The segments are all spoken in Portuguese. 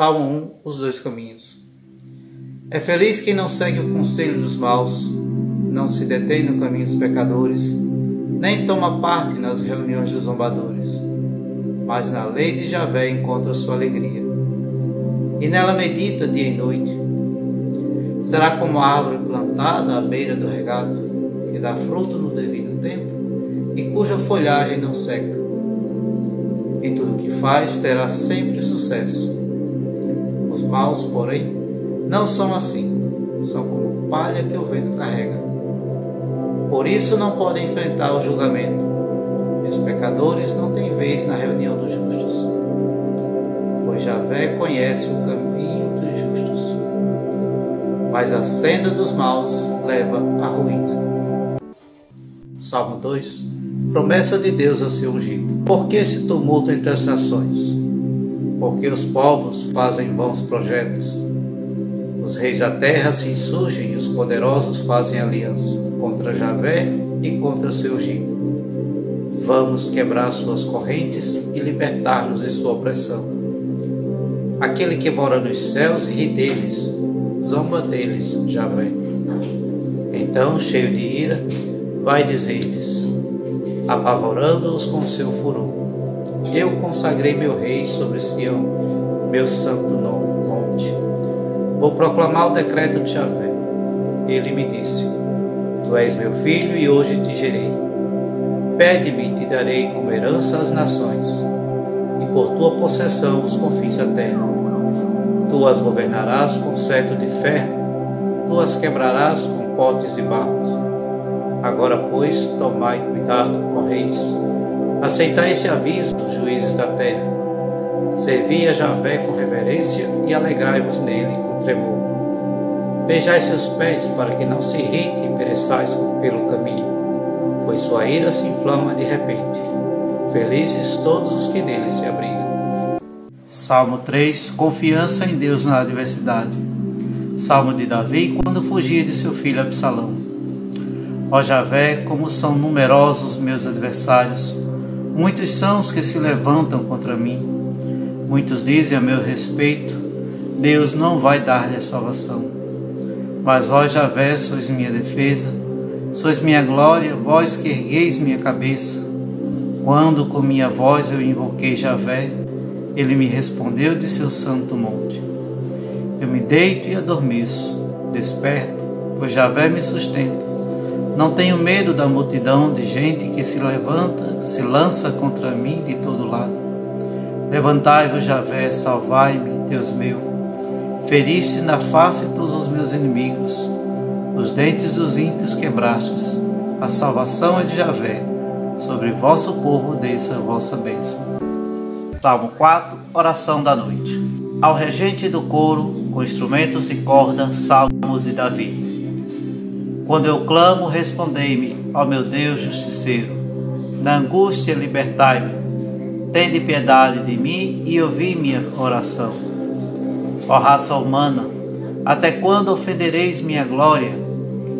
Salmo 1, os dois caminhos. É feliz quem não segue o conselho dos maus, não se detém no caminho dos pecadores, nem toma parte nas reuniões dos zombadores, mas na lei de Javé encontra sua alegria, e nela medita dia e noite. Será como a árvore plantada à beira do regado, que dá fruto no devido tempo e cuja folhagem não seca. Em tudo que faz terá sempre sucesso. Maus, porém, não são assim, são como palha que o vento carrega. Por isso não podem enfrentar o julgamento, e os pecadores não têm vez na reunião dos justos. Pois Javé conhece o caminho dos justos, mas a senda dos maus leva à ruína. Salmo 2 Promessa de Deus a seu ungido. Por que esse tumulto entre as nações? Porque os povos fazem bons projetos. Os reis da terra se insurgem e os poderosos fazem aliança contra Javé e contra seu ungido. Vamos quebrar suas correntes e libertar-nos de sua opressão. Aquele que mora nos céus ri deles, zomba deles, Javé. Então, cheio de ira, vai dizer-lhes: apavorando-os com seu furor. Eu consagrei meu rei sobre Sião, meu santo monte. Vou proclamar o decreto de Javé. Ele me disse: Tu és meu filho e hoje te gerei. Pede-me e te darei como herança as nações, e por tua possessão os confins da terra. Tu as governarás com cetro de ferro, tu as quebrarás com potes de barro Agora, pois, tomai cuidado, ó reis, aceitai esse aviso, juízes da terra. Servi a Javé com reverência e alegrai-vos nele com tremor. Beijai seus pés para que não se irrite e pereçais pelo caminho, pois sua ira se inflama de repente. Felizes todos os que nele se abrigam. Salmo 3 Confiança em Deus na adversidade. Salmo de Davi quando fugia de seu filho Absalão. Ó Javé, como são numerosos meus adversários, muitos são os que se levantam contra mim. Muitos dizem a meu respeito: Deus não vai dar-lhe a salvação. Mas vós, Javé, sois minha defesa, sois minha glória, vós que ergueis minha cabeça. Quando com minha voz eu invoquei Javé, ele me respondeu de seu santo monte. Eu me deito e adormeço, desperto, pois Javé me sustenta. Não tenho medo da multidão de gente que se levanta, se lança contra mim de todo lado. Levantai-vos, Javé, salvai-me, Deus meu. Feriste na face todos os meus inimigos. Os dentes dos ímpios quebrastes. A salvação é de Javé. Sobre vosso povo desça a vossa bênção. Salmo 4, oração da noite. Ao regente do coro, com instrumentos e corda, salmo de Davi. Quando eu clamo, respondei-me, ó meu Deus justiceiro. Na angústia, libertai-me. Tende piedade de mim e ouvi minha oração. Ó raça humana, até quando ofendereis minha glória?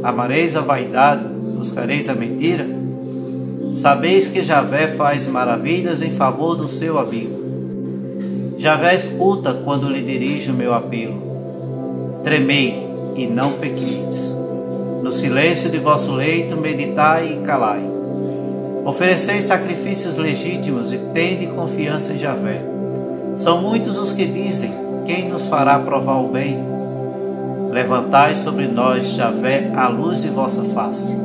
Amareis a vaidade, buscareis a mentira? Sabeis que Javé faz maravilhas em favor do seu amigo. Javé escuta quando lhe dirijo meu apelo. Tremei e não pequeis. No silêncio de vosso leito, meditai e calai. Ofereceis sacrifícios legítimos e tende confiança em Javé. São muitos os que dizem: Quem nos fará provar o bem? Levantai sobre nós, Javé, a luz de vossa face.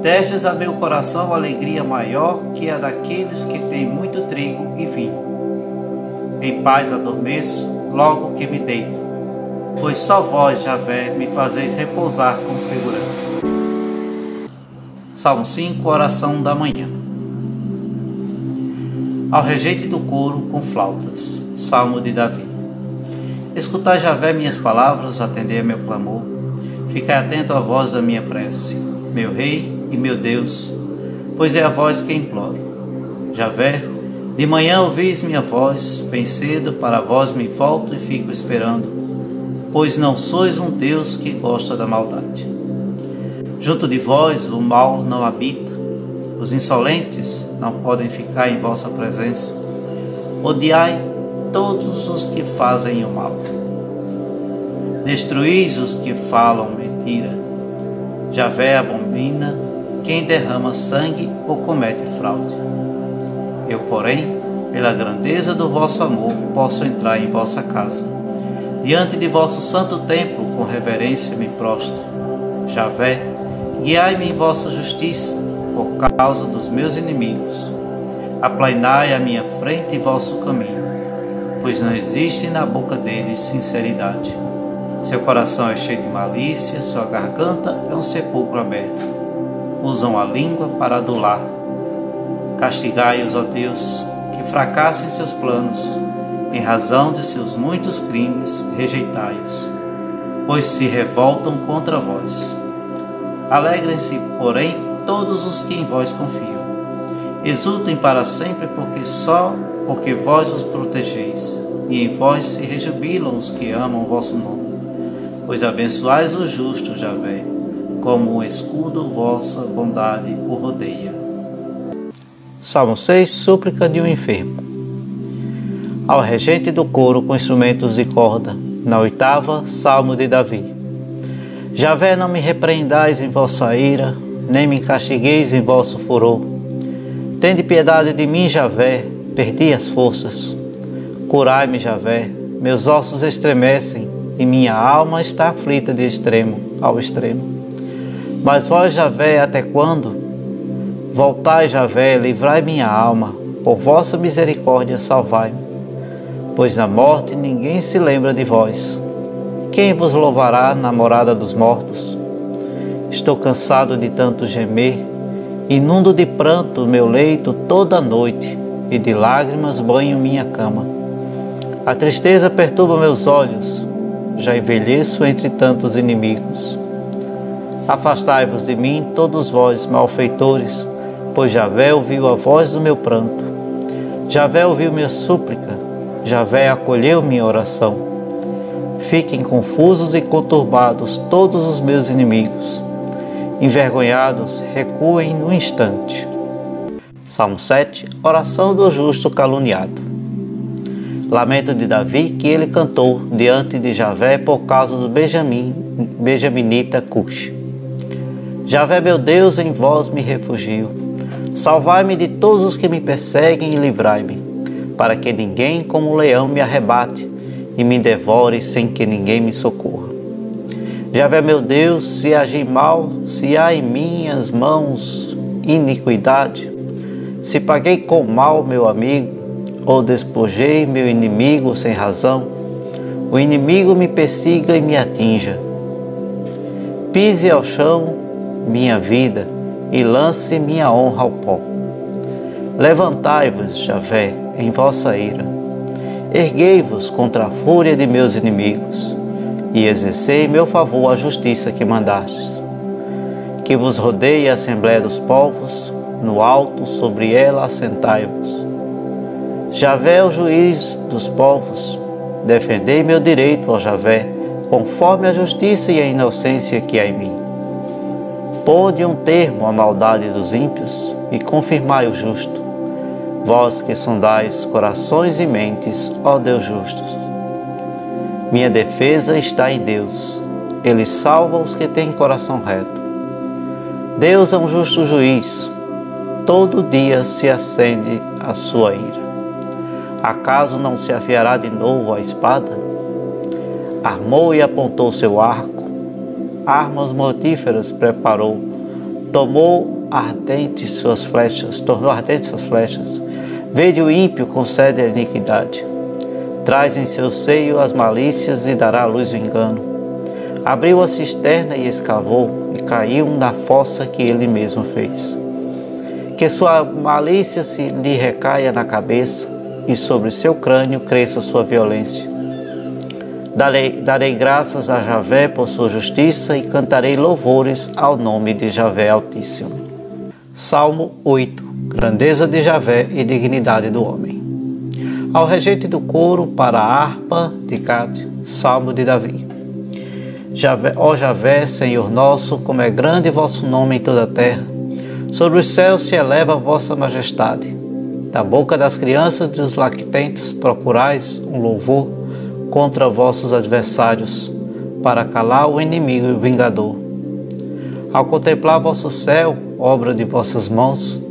Destes a meu coração alegria maior que a daqueles que têm muito trigo e vinho. Em paz adormeço, logo que me deito pois só vós, Javé, me fazeis repousar com segurança. Salmo 5, oração da manhã. Ao rejeite do coro com flautas. Salmo de Davi. Escutai, Javé, minhas palavras, atendei meu clamor. Ficai atento à voz da minha prece, meu Rei e meu Deus, pois é a voz que imploro. Javé, de manhã ouvis minha voz, bem cedo para vós me volto e fico esperando pois não sois um Deus que gosta da maldade. Junto de vós o mal não habita, os insolentes não podem ficar em vossa presença. Odiai todos os que fazem o mal. Destruís os que falam mentira. Javé abomina quem derrama sangue ou comete fraude. Eu, porém, pela grandeza do vosso amor, posso entrar em vossa casa. Diante de vosso santo templo, com reverência me prostro. Javé, guiai-me em vossa justiça, por causa dos meus inimigos. Aplainai à minha frente vosso caminho, pois não existe na boca deles sinceridade. Seu coração é cheio de malícia, sua garganta é um sepulcro aberto. Usam a língua para adular. Castigai-os, ó Deus, que fracassem seus planos. Em razão de seus muitos crimes, rejeitai-os, pois se revoltam contra vós. Alegrem-se, porém, todos os que em vós confiam. Exultem para sempre, porque só porque vós os protegeis, e em vós se rejubilam os que amam o vosso nome pois abençoais o justo, Javé, como um escudo vossa bondade o rodeia. Salmo 6 Súplica de um enfermo. Ao regente do coro com instrumentos de corda, na oitava, Salmo de Davi. Javé, não me repreendais em vossa ira, nem me castigueis em vosso furor. Tende piedade de mim, Javé, perdi as forças. Curai-me, Javé, meus ossos estremecem, e minha alma está aflita de extremo ao extremo. Mas vós, Javé, até quando? Voltai, Javé, livrai minha alma, por vossa misericórdia salvai-me. Pois na morte ninguém se lembra de vós. Quem vos louvará na morada dos mortos? Estou cansado de tanto gemer, inundo de pranto meu leito toda a noite, e de lágrimas banho minha cama. A tristeza perturba meus olhos, já envelheço entre tantos inimigos. Afastai-vos de mim, todos vós, malfeitores, pois Javé ouviu a voz do meu pranto. Javé ouviu minha súplica, Javé acolheu minha oração. Fiquem confusos e conturbados todos os meus inimigos. Envergonhados, recuem no instante. Salmo 7 Oração do justo caluniado. Lamento de Davi que ele cantou diante de Javé por causa do Benjamim, Benjaminita Cush. Javé, meu Deus, em vós me refugio. Salvai-me de todos os que me perseguem e livrai-me, para que ninguém como um leão me arrebate e me devore sem que ninguém me socorra. Javé, meu Deus, se agi mal, se há em minhas mãos iniquidade, se paguei com mal meu amigo, ou despojei meu inimigo sem razão, o inimigo me persiga e me atinja. Pise ao chão minha vida e lance minha honra ao pó. Levantai-vos, Javé, em vossa ira. Erguei-vos contra a fúria de meus inimigos e exercei em meu favor a justiça que mandastes. Que vos rodeie a assembléia dos povos, no alto sobre ela assentai-vos Javé é o juiz dos povos. Defendei meu direito, ó Javé, conforme a justiça e a inocência que há em mim. Pôde um termo à maldade dos ímpios e confirmai o justo. Vós que sondais corações e mentes, ó Deus justos. Minha defesa está em Deus. Ele salva os que têm coração reto. Deus é um justo juiz. Todo dia se acende a sua ira. Acaso não se afiará de novo a espada? Armou e apontou seu arco, armas mortíferas preparou, tomou ardentes suas flechas, tornou ardentes suas flechas. Vede o ímpio concede a iniquidade. Traz em seu seio as malícias e dará à luz o engano. Abriu a cisterna e escavou, e caiu na fossa que ele mesmo fez. Que sua malícia se lhe recaia na cabeça, e sobre seu crânio cresça sua violência. Darei, darei graças a Javé por sua justiça e cantarei louvores ao nome de Javé Altíssimo. Salmo 8 Grandeza de Javé e dignidade do homem. Ao regente do coro para a harpa de Gade, Salmo de Davi. Javé, ó Javé, Senhor nosso, como é grande vosso nome em toda a terra. Sobre os céus se eleva a vossa majestade Da boca das crianças e dos lactentes procurais um louvor contra vossos adversários, para calar o inimigo e o vingador. Ao contemplar vosso céu, obra de vossas mãos,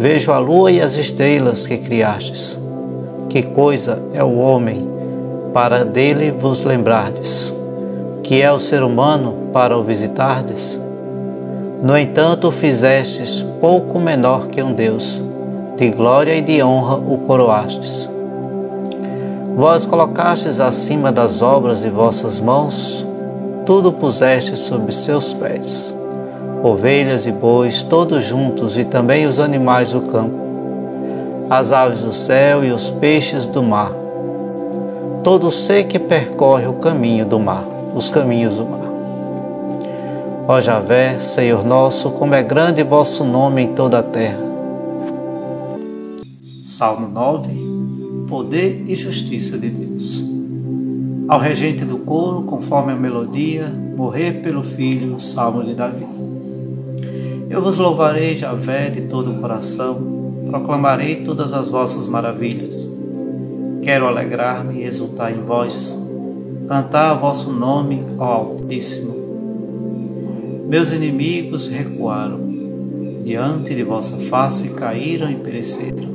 vejo a lua e as estrelas que criastes. Que coisa é o homem para dele vos lembrardes? Que é o ser humano para o visitardes? No entanto, o fizestes pouco menor que um Deus, de glória e de honra o coroastes. Vós colocastes acima das obras de vossas mãos, tudo pusestes sob seus pés, ovelhas e bois, todos juntos, e também os animais do campo, as aves do céu e os peixes do mar, todo ser que percorre o caminho do mar, os caminhos do mar. Ó Javé, Senhor nosso, como é grande vosso nome em toda a terra. Salmo 9 Poder e Justiça de Deus. Ao regente do coro, conforme a melodia, morrer pelo filho, Salmo de Davi. Eu vos louvarei, Javé, de todo o coração, proclamarei todas as vossas maravilhas. Quero alegrar-me e exultar em vós, cantar vosso nome, ó Altíssimo meus inimigos recuaram, diante de vossa face caíram e pereceram.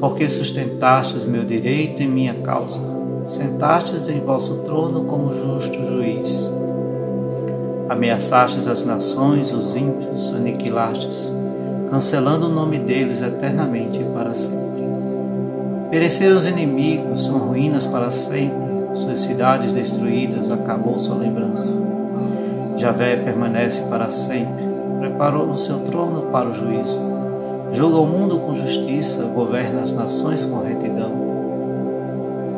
Porque sustentastes meu direito em minha causa, sentastes em vosso trono como justo juiz. Ameaçastes as nações, os ímpios, aniquilastes, cancelando o nome deles eternamente e para sempre. Pereceram os inimigos, são ruínas para sempre, suas cidades destruídas, acabou sua lembrança. Javé permanece para sempre, preparou o seu trono para o juízo. Julga o mundo com justiça, governa as nações com retidão.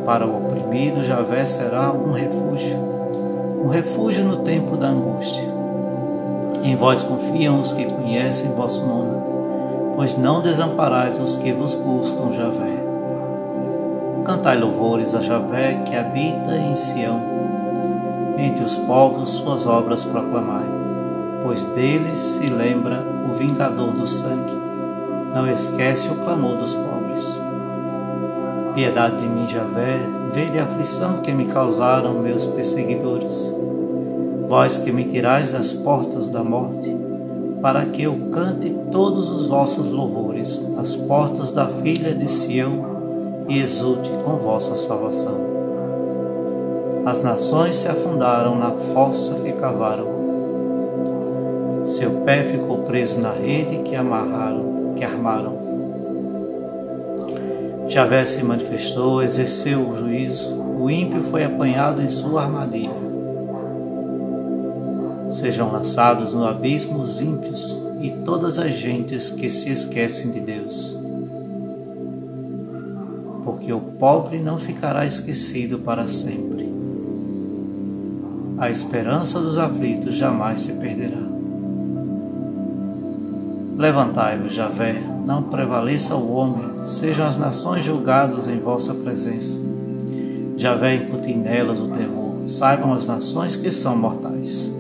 Para o oprimido, Javé será um refúgio, um refúgio no tempo da angústia. Em vós confiam os que conhecem vosso nome, pois não desamparais os que vos buscam, Javé. Cantai louvores a Javé que habita em Sião entre os povos suas obras proclamai, pois deles se lembra o vingador do sangue, não esquece o clamor dos pobres. Piedade de mim, Javé, vede a aflição que me causaram meus perseguidores. Vós que me tirais das portas da morte, para que eu cante todos os vossos louvores às portas da filha de Sião e exulte com vossa salvação. As nações se afundaram na fossa que cavaram. Seu pé ficou preso na rede que amarraram, que armaram. Javé se manifestou, exerceu o juízo, o ímpio foi apanhado em sua armadilha. Sejam lançados no abismo os ímpios e todas as gentes que se esquecem de Deus. Porque o pobre não ficará esquecido para sempre a esperança dos aflitos jamais se perderá. Levantai-vos, Javé, não prevaleça o homem, sejam as nações julgadas em vossa presença. Javé incute nelas o temor, saibam as nações que são mortais.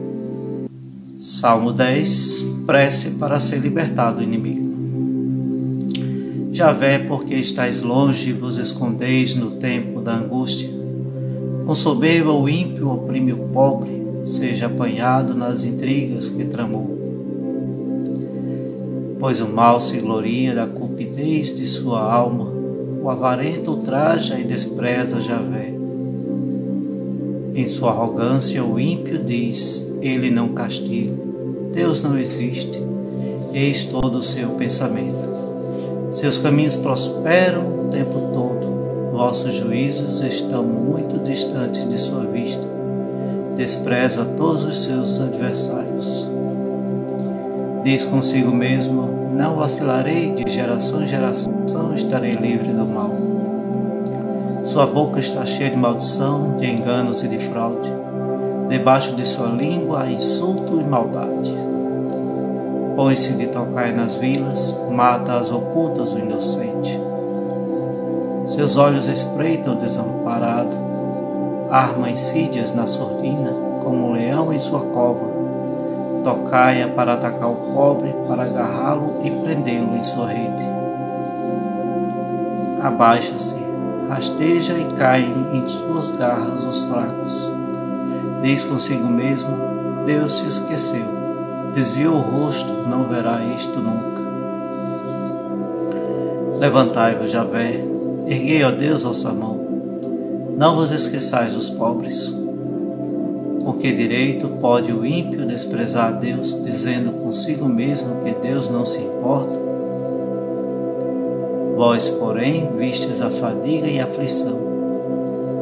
Salmo 10 Prece para ser libertado do inimigo. Javé, porque estáis longe e vos escondeis no tempo da angústia, com o ímpio oprime o pobre, seja apanhado nas intrigas que tramou. Pois o mal se gloria da cupidez de sua alma, o avarento ultraja e despreza Javé. Em sua arrogância o ímpio diz, ele não castiga, Deus não existe, eis todo o seu pensamento. Seus caminhos prosperam o tempo todo Vossos juízos estão muito distantes de sua vista. Despreza todos os seus adversários. Diz consigo mesmo: Não vacilarei de geração em geração, estarei livre do mal. Sua boca está cheia de maldição, de enganos e de fraude. Debaixo de sua língua há insulto e maldade. Põe-se de tocar nas vilas, mata as ocultas o inocente. Seus olhos espreitam o desamparado, arma insídias na sordina, como um leão em sua cova. Tocaia para atacar o pobre, para agarrá-lo e prendê-lo em sua rede. abaixa-se, rasteja e cai em suas garras os fracos. Diz consigo mesmo: Deus se esqueceu, desviou o rosto, não verá isto nunca. Levantai-vos, Javé, erguei, ó Deus, vossa mão. Não vos esqueçais dos pobres. Que direito pode o ímpio desprezar Deus, dizendo consigo mesmo que Deus não se importa? Vós, porém, vistes a fadiga e a aflição,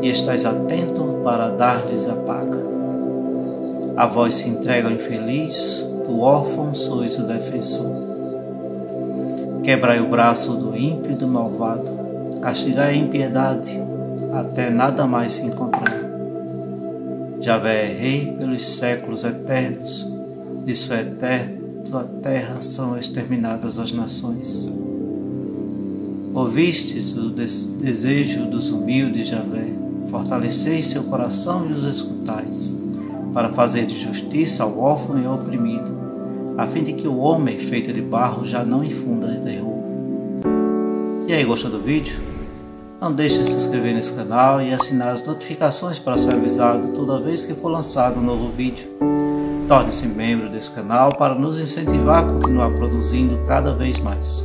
e estáis atento para dar-lhes a paga. A vós se entrega o infeliz, do órfão sois o defensor. Quebrai o braço do ímpio e do malvado, castigai a impiedade, até nada mais se encontrar. Javé é rei pelos séculos eternos, de sua eterna terra são exterminadas as nações. Ouvistes o desejo dos humildes, Javé, fortaleceis seu coração e os escutais, para fazer de justiça ao órfão e ao oprimido, a fim de que o homem feito de barro já não infunda terror. E aí, gostou do vídeo? Não deixe de se inscrever nesse canal e assinar as notificações para ser avisado toda vez que for lançado um novo vídeo. Torne-se membro desse canal para nos incentivar a continuar produzindo cada vez mais.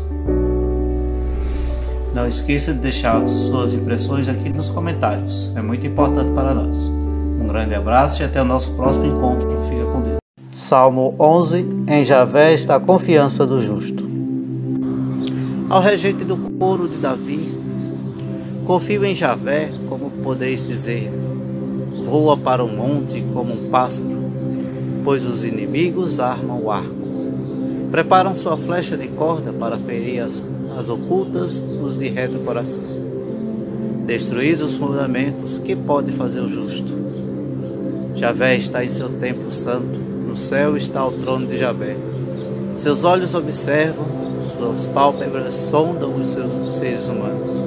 Não esqueça de deixar suas impressões aqui nos comentários, é muito importante para nós. Um grande abraço e até o nosso próximo encontro. Fica com Deus. Salmo 11 Em Javé está a confiança do justo. Ao regente do coro de Davi, confio em Javé, como podeis dizer. Voa para o monte como um pássaro, pois os inimigos armam o arco. Preparam sua flecha de corda para ferir as as ocultas, os de reto coração. Destruís os fundamentos, que pode fazer o justo? Javé está em seu templo santo, no céu está o trono de Javé. Seus olhos observam, suas pálpebras sondam os seus seres humanos.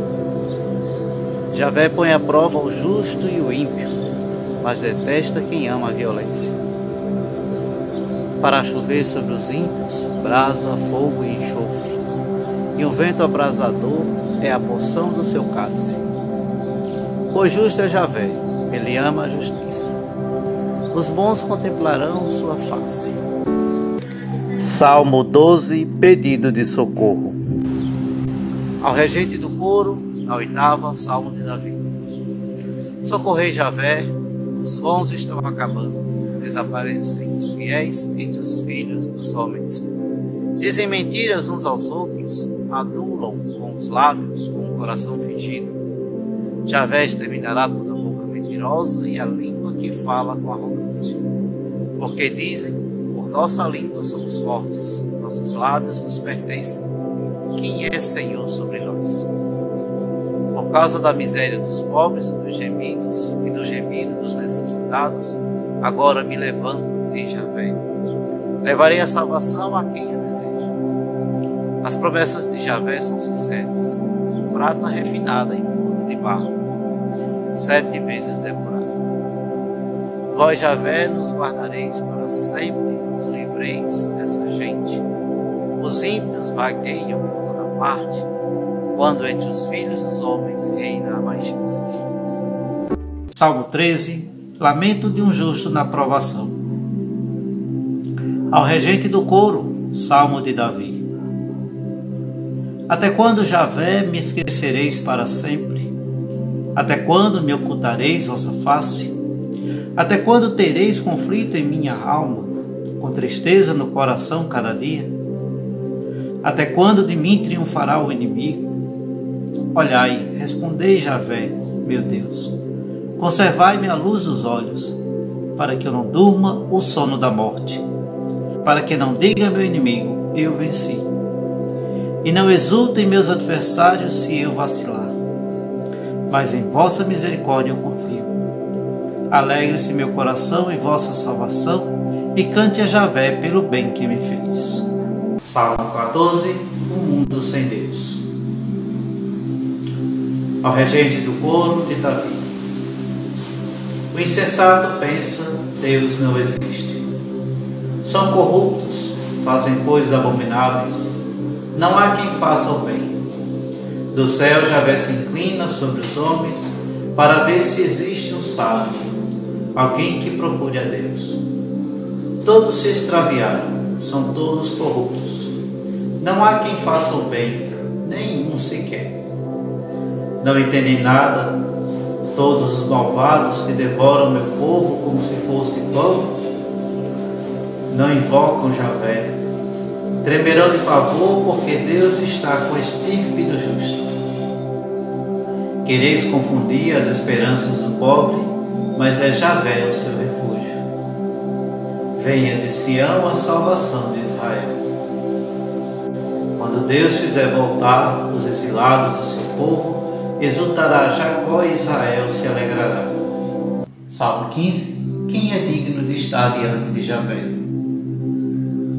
Javé põe à prova o justo e o ímpio, mas detesta quem ama a violência. Para chover sobre os ímpios, brasa, fogo e enxofre e o vento abrasador é a porção do seu cálice. Pois justo é Javé, ele ama a justiça. Os bons contemplarão sua face. Salmo 12, pedido de socorro. Ao regente do coro, na oitava, Salmo de Davi. Socorrei Javé, os bons estão acabando, desaparecem os fiéis entre os filhos dos homens. Dizem mentiras uns aos outros, adulam com os lábios, com o coração fingido. Javé exterminará toda boca mentirosa e a língua que fala com arrogância. Porque dizem, por nossa língua somos fortes, nossos lábios nos pertencem. Quem é Senhor sobre nós? Causa da miséria dos pobres e dos gemidos, e do gemido dos necessitados, agora me levanto em Javé. Levarei a salvação a quem a deseja. As promessas de Javé são sinceras, prata refinada em forno de barro, sete vezes depurada. Vós, Javé, nos guardareis para sempre, nos livreis dessa gente. Os ímpios vagueiam por toda parte, quando entre os filhos dos homens reina a baixeza. Salmo 13 Lamento de um justo na provação. Ao regente do coro, Salmo de Davi. Até quando, Javé, me esquecereis para sempre? Até quando me ocultareis vossa face? Até quando tereis conflito em minha alma, com tristeza no coração cada dia? Até quando de mim triunfará o inimigo? Olhai, respondei, Javé, meu Deus. Conservai-me a luz dos olhos, para que eu não durma o sono da morte, para que não diga meu inimigo, eu venci e não exultem meus adversários se eu vacilar. Mas em vossa misericórdia eu confio. Alegre-se meu coração em vossa salvação e cante a Javé pelo bem que me fez. Salmo 14 O mundo sem Deus. Ao regente do coro de Davi. O insensato pensa, Deus não existe. São corruptos, fazem coisas abomináveis não há quem faça o bem. Do céu Javé se inclina sobre os homens para ver se existe um sábio, alguém que procure a Deus. Todos se extraviaram, são todos corruptos. Não há quem faça o bem, nenhum sequer. Não entendem nada, todos os malvados que devoram meu povo como se fosse pão, não invocam Javé. Tremerão de pavor, porque Deus está com a estirpe do justo. Quereis confundir as esperanças do pobre, mas é Javé o seu refúgio. Venha de Sião a salvação de Israel. Quando Deus fizer voltar os exilados do seu povo, exultará Jacó e Israel se alegrará. Salmo 15. Quem é digno de estar diante de Javé?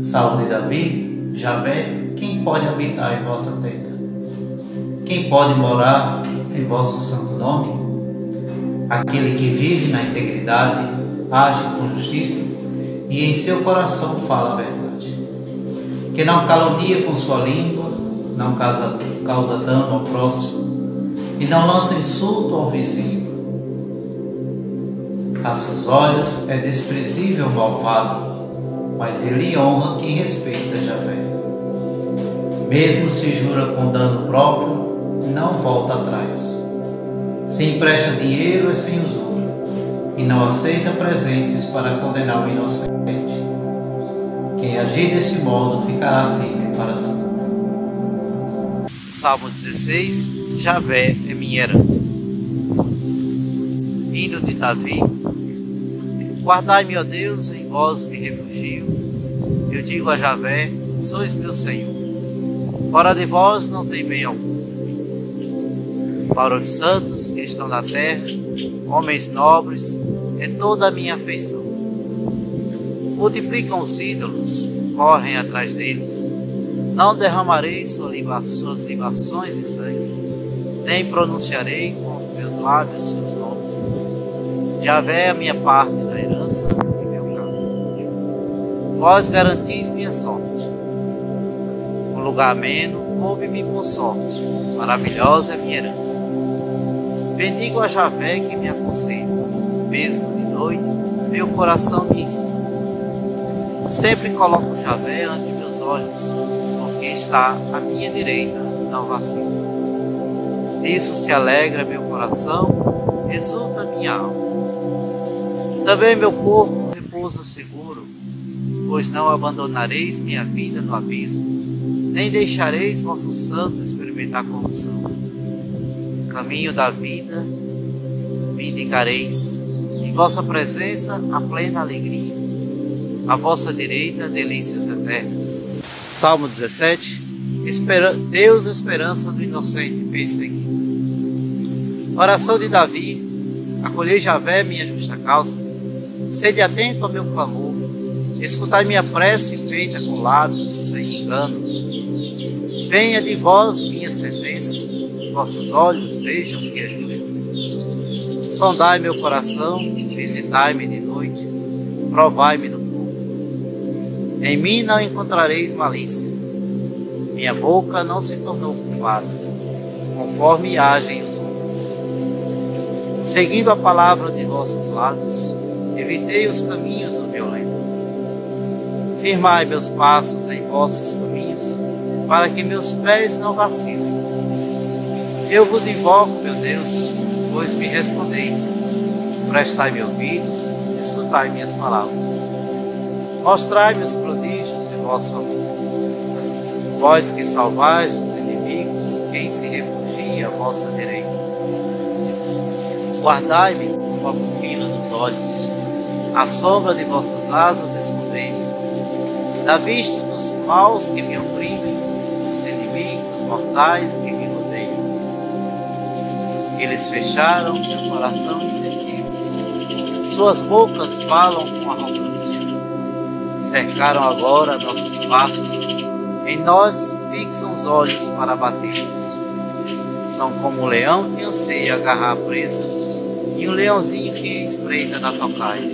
Salmo de Davi. Javé, quem pode habitar em vossa tenda? Quem pode morar em vosso santo nome? Aquele que vive na integridade, age com justiça e em seu coração fala a verdade que não calunia com sua língua, não causa, causa dano ao próximo e não lança insulto ao vizinho. A seus olhos é desprezível o malvado, mas ele honra quem respeita Javé. Mesmo se jura com dano próprio, não volta atrás. Se empresta dinheiro é sem usura e não aceita presentes para condenar o inocente. Quem agir desse modo ficará firme para sempre. Salmo 16 Javé é minha herança. Hino de Davi. Guardai-me, ó Deus, em vós me refugio. Eu digo a Javé: sois meu Senhor. Fora de vós não tem bem algum. Para os santos que estão na terra, homens nobres, é toda a minha afeição multiplicam os ídolos, correm atrás deles. Não derramarei suas libações de sangue, nem pronunciarei com os meus lábios seus nomes. Javé é a minha parte da herança e meu caso. Vós garantis minha sorte. Um lugar ameno, coube-me por sorte. Maravilhosa é minha herança. Bendigo a Javé que me aconselha. Mesmo de noite, meu coração me ensina. Sempre coloco Javé ante meus olhos, porque está à minha direita, não vacila. Disso se alegra meu coração, exulta minha alma. Também meu corpo repousa seguro, pois não abandonareis minha vida no abismo, nem deixareis vosso santo experimentar corrupção. Caminho da vida me indicareis, em vossa presença a plena alegria à vossa direita, delícias eternas. Salmo 17. Espera, Deus, esperança do inocente perseguido. Oração de Davi. Acolhei Javé, minha justa causa. Sede atento ao meu clamor. Escutai minha prece feita com lábios, sem engano. Venha de vós minha sentença. Vossos olhos vejam que é justo. Sondai meu coração, visitai-me de noite, provai-me no em mim não encontrareis malícia. Minha boca não se tornou culpada, conforme agem os homens. Seguindo a palavra de vossos lábios, evitei os caminhos do violento. Firmai meus passos em vossos caminhos, para que meus pés não vacilem. Eu vos invoco, meu Deus, pois me respondeis. Prestai-me ouvidos, escutai minhas palavras. Mostrai-me os prodígios de vosso amor. Vós que salvais os inimigos, quem se refugia à vossa direita. Guardai-me com a pupila dos olhos, à sombra de vossas asas escondei-me. Da vista dos maus que me oprimem, dos inimigos mortais que me rodeiam. Eles fecharam seu coração insensível, suas bocas falam com arrogância cercaram agora nossos passos, em nós fixam os olhos para bater-nos. São como um leão que anseia agarrar a presa e um leãozinho que espreita na tocaia.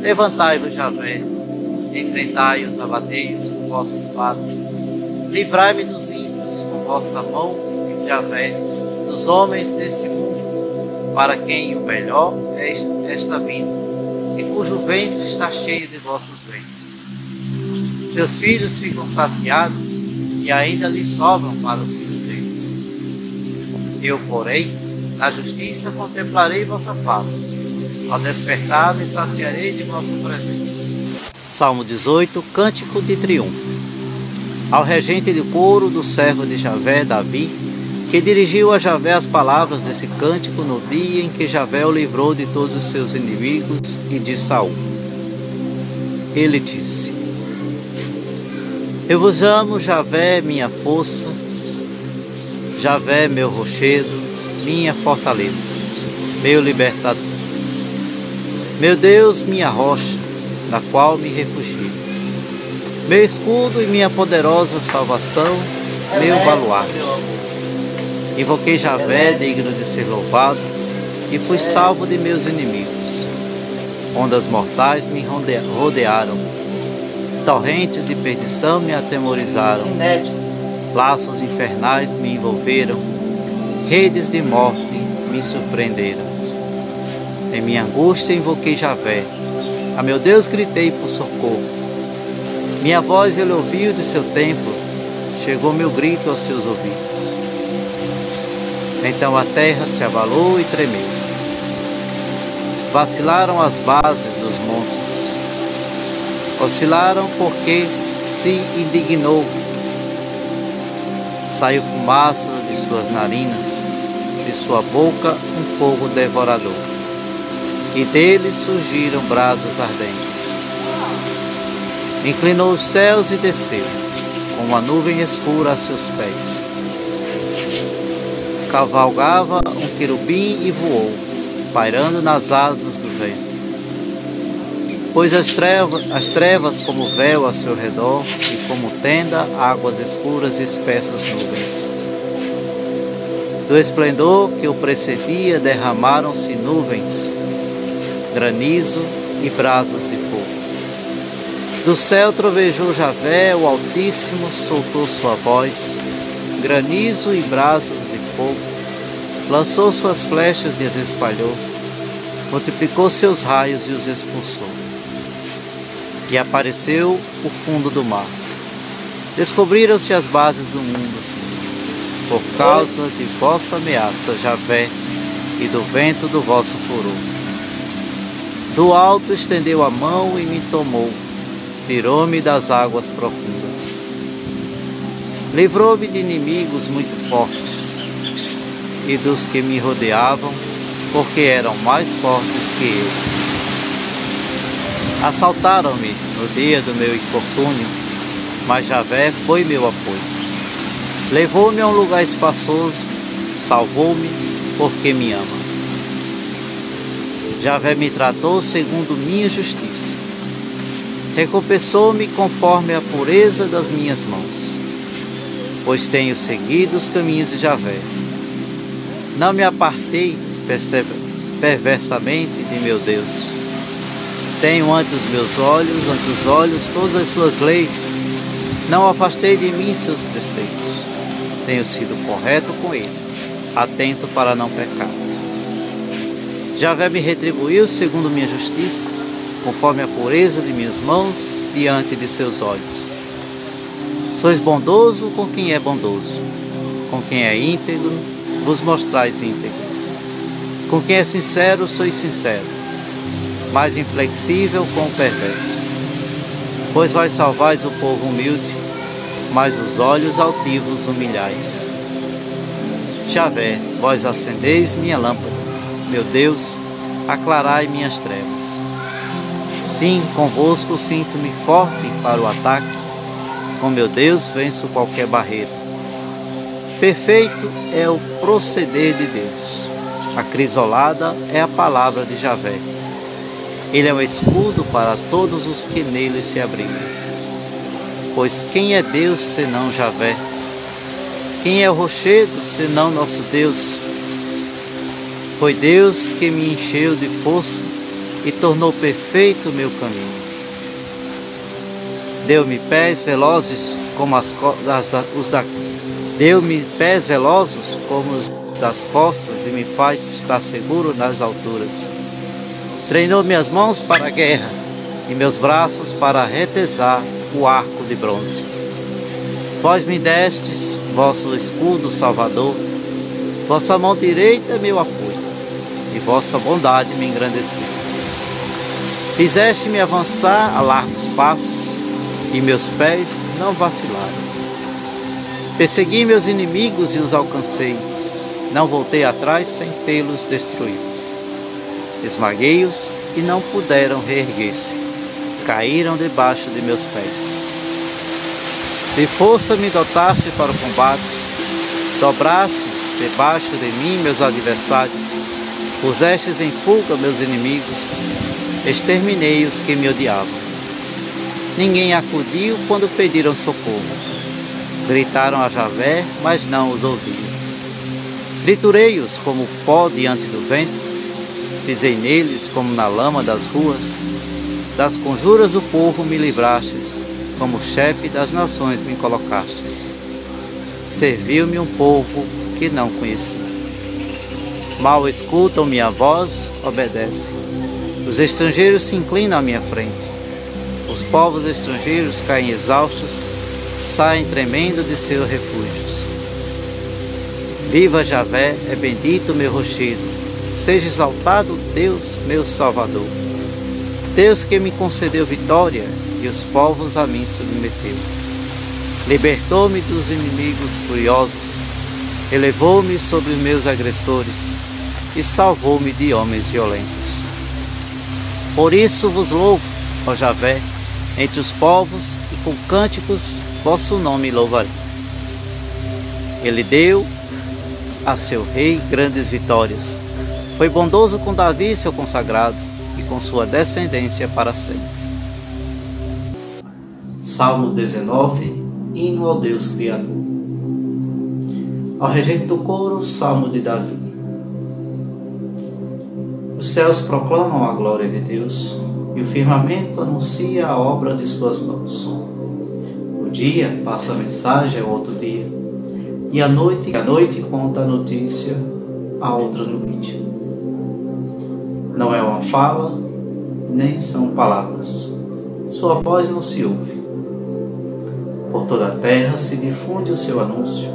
Levantai-vos, Javé, enfrentai os abateios com vossa espada, livrai-me dos ímpios com vossa mão Javé, dos homens deste mundo, para quem o melhor é esta vida, e cujo ventre está cheio de vossos bens. Seus filhos ficam saciados e ainda lhes sobram para os filhos deles. Eu, porém, na justiça contemplarei vossa face, ao despertar me saciarei de vossa presença. Salmo 18, Cântico de Triunfo. Ao regente de coro do servo de Javé, Davi, que dirigiu a Javé as palavras desse cântico no dia em que Javé o livrou de todos os seus inimigos e de Saul. Ele disse: Eu vos amo, Javé, minha força, Javé, meu rochedo, minha fortaleza, meu libertador. Meu Deus, minha rocha, na qual me refugio. Meu escudo e minha poderosa salvação, meu baluarte. Invoquei Javé, digno de ser louvado, e fui salvo de meus inimigos. Ondas mortais me rodearam, torrentes de perdição me atemorizaram, laços infernais me envolveram, redes de morte me surpreenderam. Em minha angústia invoquei Javé, a meu Deus gritei por socorro. Minha voz ele ouviu de seu templo, chegou meu grito aos seus ouvidos. Então a terra se abalou e tremeu. Vacilaram as bases dos montes. Oscilaram porque se indignou. Saiu fumaça de suas narinas, de sua boca um fogo devorador. E dele surgiram brasas ardentes. Inclinou os céus e desceu, com uma nuvem escura a seus pés cavalgava um querubim e voou, pairando nas asas do vento. Pois as trevas, as trevas como véu a seu redor, e como tenda, águas escuras e espessas nuvens. Do esplendor que o precedia, derramaram-se nuvens, granizo e brasas de fogo. Do céu trovejou Javé, o Altíssimo soltou sua voz, granizo e brasas fogo, lançou suas flechas e as espalhou, multiplicou seus raios e os expulsou. E apareceu o fundo do mar. Descobriram-se as bases do mundo, por causa de vossa ameaça, Javé, e do vento do vosso furor. Do alto estendeu a mão e me tomou, tirou-me das águas profundas. Livrou-me de inimigos muito fortes e dos que me rodeavam, porque eram mais fortes que eu. Assaltaram-me no dia do meu infortúnio, mas Javé foi meu apoio. Levou-me a um lugar espaçoso, salvou-me, porque me ama. Javé me tratou segundo minha justiça. Recompensou-me conforme a pureza das minhas mãos, pois tenho seguido os caminhos de Javé não me apartei perversamente de meu Deus. Tenho ante os meus olhos, ante os olhos, todas as suas leis. Não afastei de mim seus preceitos. Tenho sido correto com ele, atento para não pecar. Javé me retribuiu segundo minha justiça, conforme a pureza de minhas mãos diante de seus olhos. Sois bondoso com quem é bondoso, com quem é íntegro vos mostrais íntegro. Com quem é sincero, sois sincero, mais inflexível com o perverso. Pois vós salvais o povo humilde, mas os olhos altivos humilhais. Javé, vós acendeis minha lâmpada, meu Deus, aclarai minhas trevas. Sim, convosco sinto-me forte para o ataque, com meu Deus venço qualquer barreira. Perfeito é o proceder de Deus. A crisolada é a palavra de Javé. Ele é um escudo para todos os que nele se abrigam. Pois quem é Deus senão Javé? Quem é o rochedo senão nosso Deus? Foi Deus que me encheu de força e tornou perfeito o meu caminho. Deu-me pés velozes como as, as, os da Deu-me pés velozes como os das costas e me faz estar seguro nas alturas. Treinou minhas mãos para a guerra e meus braços para retesar o arco de bronze. Vós me destes vosso escudo salvador, vossa mão direita é meu apoio, e vossa bondade me engrandeceu. Fizeste-me avançar a largos passos, e meus pés não vacilaram. Persegui meus inimigos e os alcancei. Não voltei atrás sem tê-los destruído. Esmaguei-os e não puderam reerguer-se. Caíram debaixo de meus pés. De força me dotaste para o combate. Dobraste debaixo de mim meus adversários. Pusestes em fuga meus inimigos. Exterminei os que me odiavam. Ninguém acudiu quando pediram socorro Gritaram a Javé, mas não os ouviu. Triturei-os como pó diante do vento, pisei neles como na lama das ruas. Das conjuras do povo me livrastes, como chefe das nações me colocastes. Serviu-me um povo que não conheci. Mal escutam minha voz, obedecem. Os estrangeiros se inclinam à minha frente. Os povos estrangeiros caem exaustos saem tremendo de seus refúgios. Viva Javé, é bendito meu rochedo, seja exaltado Deus, meu Salvador. Deus que me concedeu vitória e os povos a mim submeteu. Libertou-me dos inimigos furiosos, elevou-me sobre os meus agressores e salvou-me de homens violentos. Por isso vos louvo, ó Javé, entre os povos e com cânticos vosso nome louvarei. Ele deu a seu rei grandes vitórias. Foi bondoso com Davi, seu consagrado, com sua descendência para sempre. Salmo 19, hino ao Deus Criador. Ao regente do coro, Salmo de Davi. Os céus proclamam a glória de Deus, e o firmamento anuncia a obra de suas mãos dia passa a mensagem ao outro dia, e a noite, a noite conta a notícia a outra noite. Não é uma fala, nem são palavras. Sua voz não se ouve. Por toda a terra se difunde o seu anúncio,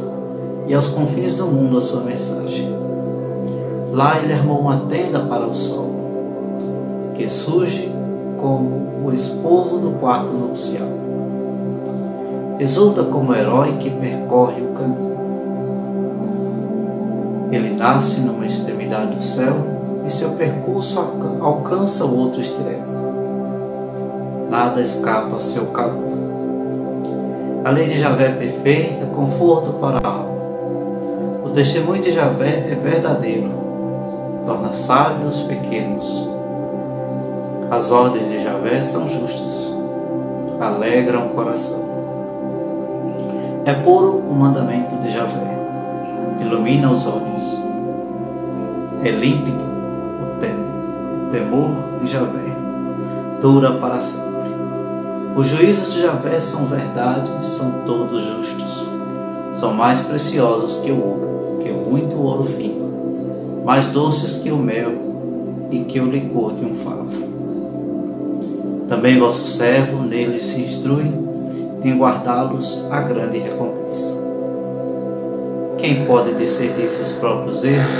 e aos confins do mundo a sua mensagem. Lá ele armou uma tenda para o sol, que surge como o esposo do quarto nupcial exulta como herói que percorre o caminho. Ele nasce numa extremidade do céu e seu percurso alcança o outro extremo. Nada escapa a seu calor. A lei de Javé é perfeita, conforto para a alma. O testemunho de Javé é verdadeiro, torna sábios pequenos. As ordens de Javé são justas, alegram o coração. É puro o mandamento de Javé, ilumina os olhos. É límpido temor de Javé, dura para sempre. Os juízos de Javé são verdade, são todos justos. São mais preciosos que o ouro, que muito ouro fino, mais doces que o mel e que o licor de um favo. Também vosso servo neles se instrui em guardá-los a grande recompensa. Quem pode discernir seus próprios erros?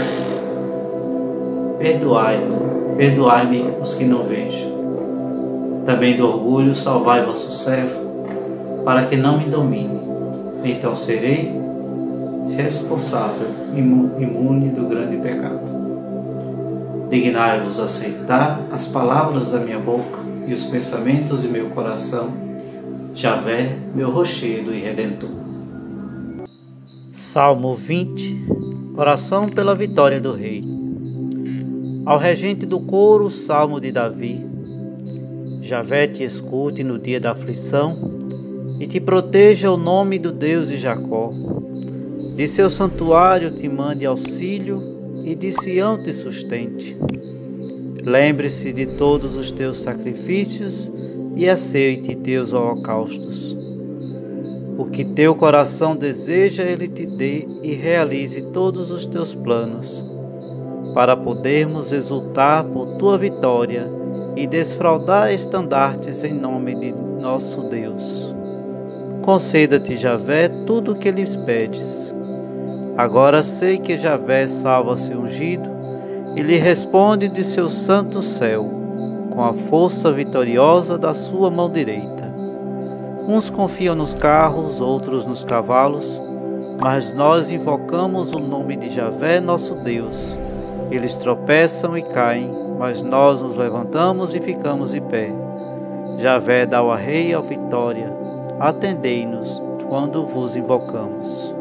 Perdoai-me, perdoai-me os que não vejo. Também do orgulho salvai vosso servo, para que não me domine. Então serei responsável, imune do grande pecado. Dignai-vos aceitar as palavras da minha boca e os pensamentos de meu coração Javé, meu rochedo e redentor. Salmo 20 Oração pela vitória do Rei. Ao regente do coro, Salmo de Davi. Javé te escute no dia da aflição e te proteja o nome do Deus de Jacó. De seu santuário te mande auxílio e de Sião te sustente. Lembre-se de todos os teus sacrifícios e aceite teus holocaustos. O que teu coração deseja, Ele te dê e realize todos os teus planos, para podermos exultar por tua vitória e desfraudar estandartes em nome de nosso Deus. Conceda-te, Javé, tudo o que lhes pedes. Agora sei que Javé salva seu ungido e lhe responde de seu santo céu, com a força vitoriosa da sua mão direita. Uns confiam nos carros, outros nos cavalos, mas nós invocamos o nome de Javé, nosso Deus. Eles tropeçam e caem, mas nós nos levantamos e ficamos de pé. Javé dá ao rei a vitória. Atendei-nos quando vos invocamos.